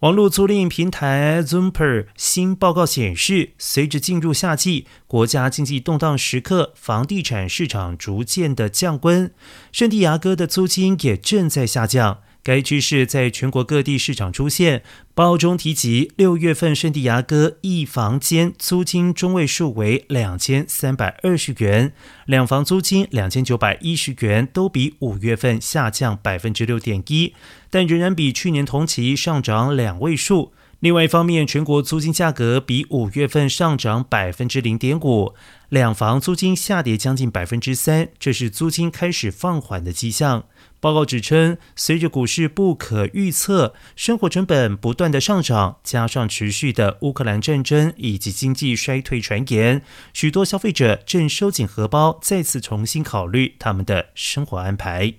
网络租赁平台 Zooper 新报告显示，随着进入夏季，国家经济动荡时刻，房地产市场逐渐的降温，圣地亚哥的租金也正在下降。该趋势在全国各地市场出现。报中提及，六月份圣地牙哥一房间租金中位数为两千三百二十元，两房租金两千九百一十元，都比五月份下降百分之六点一，但仍然比去年同期上涨两位数。另外一方面，全国租金价格比五月份上涨百分之零点五，两房租金下跌将近百分之三，这是租金开始放缓的迹象。报告指称，随着股市不可预测，生活成本不断的上涨，加上持续的乌克兰战争以及经济衰退传言，许多消费者正收紧荷包，再次重新考虑他们的生活安排。